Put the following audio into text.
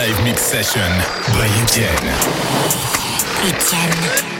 Live Mix Session by Etienne. Etienne.